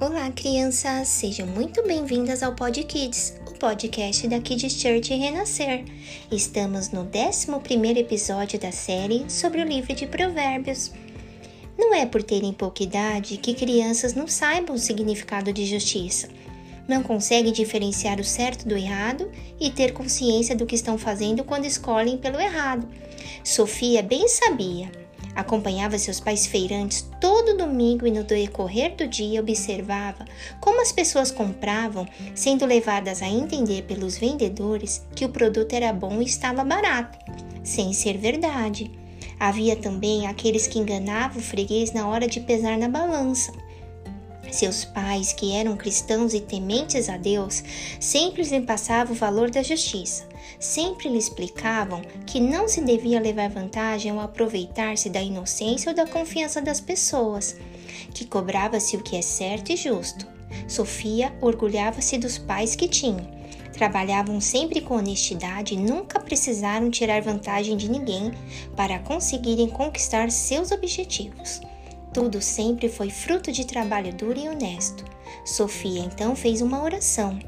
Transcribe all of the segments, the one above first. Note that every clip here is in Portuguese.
Olá, crianças! Sejam muito bem-vindas ao Pod Kids, o podcast da Kids Church Renascer. Estamos no 11 episódio da série sobre o livro de Provérbios. Não é por terem pouca idade que crianças não saibam o significado de justiça. Não conseguem diferenciar o certo do errado e ter consciência do que estão fazendo quando escolhem pelo errado. Sofia bem sabia Acompanhava seus pais feirantes todo domingo e no decorrer do dia observava como as pessoas compravam, sendo levadas a entender pelos vendedores que o produto era bom e estava barato, sem ser verdade. Havia também aqueles que enganavam o freguês na hora de pesar na balança. Seus pais, que eram cristãos e tementes a Deus, sempre lhe passavam o valor da justiça sempre lhe explicavam que não se devia levar vantagem ao aproveitar-se da inocência ou da confiança das pessoas, que cobrava-se o que é certo e justo. Sofia orgulhava-se dos pais que tinham. Trabalhavam sempre com honestidade e nunca precisaram tirar vantagem de ninguém para conseguirem conquistar seus objetivos. Tudo sempre foi fruto de trabalho duro e honesto. Sofia então fez uma oração.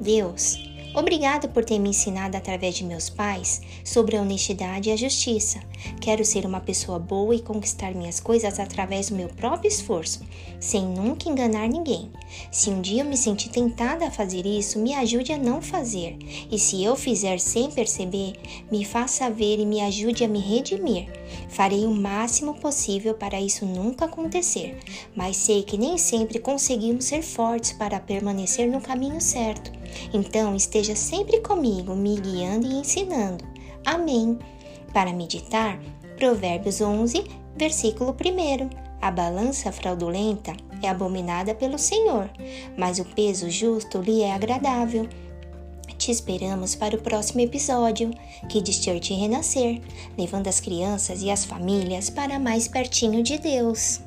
Deus, Obrigado por ter me ensinado através de meus pais sobre a honestidade e a justiça. Quero ser uma pessoa boa e conquistar minhas coisas através do meu próprio esforço, sem nunca enganar ninguém. Se um dia eu me sentir tentada a fazer isso, me ajude a não fazer. E se eu fizer sem perceber, me faça ver e me ajude a me redimir. Farei o máximo possível para isso nunca acontecer, mas sei que nem sempre conseguimos ser fortes para permanecer no caminho certo. Então esteja sempre comigo, me guiando e ensinando. Amém. Para meditar, Provérbios 11, versículo 1. A balança fraudulenta é abominada pelo Senhor, mas o peso justo lhe é agradável. Te esperamos para o próximo episódio, Kids Church Renascer, levando as crianças e as famílias para mais pertinho de Deus.